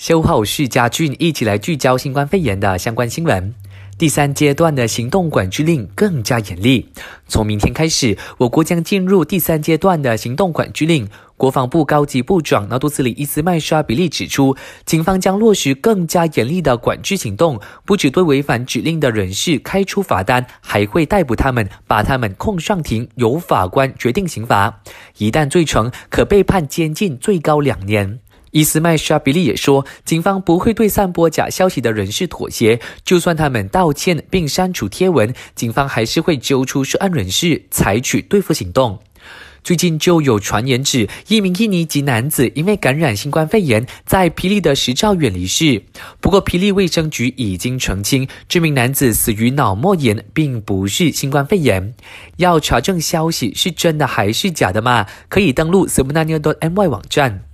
修好续家俊，一起来聚焦新冠肺炎的相关新闻。第三阶段的行动管制令更加严厉，从明天开始，我国将进入第三阶段的行动管制令。国防部高级部长纳杜斯里伊斯麦沙比利指出，警方将落实更加严厉的管制行动，不只对违反指令的人士开出罚单，还会逮捕他们，把他们控上庭，由法官决定刑罚。一旦罪成，可被判监禁最高两年。伊斯麦沙比利也说，警方不会对散播假消息的人士妥协，就算他们道歉并删除贴文，警方还是会揪出涉案人士，采取对付行动。最近就有传言指，一名印尼籍男子因为感染新冠肺炎，在霹雳的石兆远离世。不过，霹雳卫生局已经澄清，这名男子死于脑膜炎，并不是新冠肺炎。要查证消息是真的还是假的吗？可以登录 s e m n a n i a m y 网站。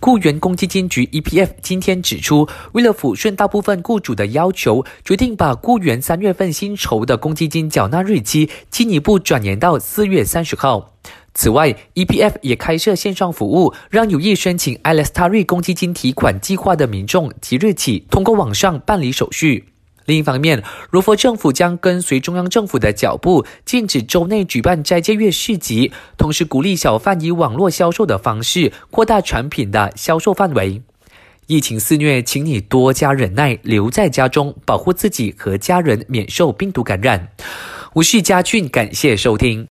雇员公积金局 （EPF） 今天指出，为了抚顺大部分雇主的要求，决定把雇员三月份薪酬的公积金缴纳日期进一步转延到四月三十号。此外，EPF 也开设线上服务，让有意申请 a l e s t a r i 公积金提款计划的民众即日起通过网上办理手续。另一方面，如佛政府将跟随中央政府的脚步，禁止州内举办斋戒月市集，同时鼓励小贩以网络销售的方式扩大产品的销售范围。疫情肆虐，请你多加忍耐，留在家中，保护自己和家人免受病毒感染。我是嘉俊，感谢收听。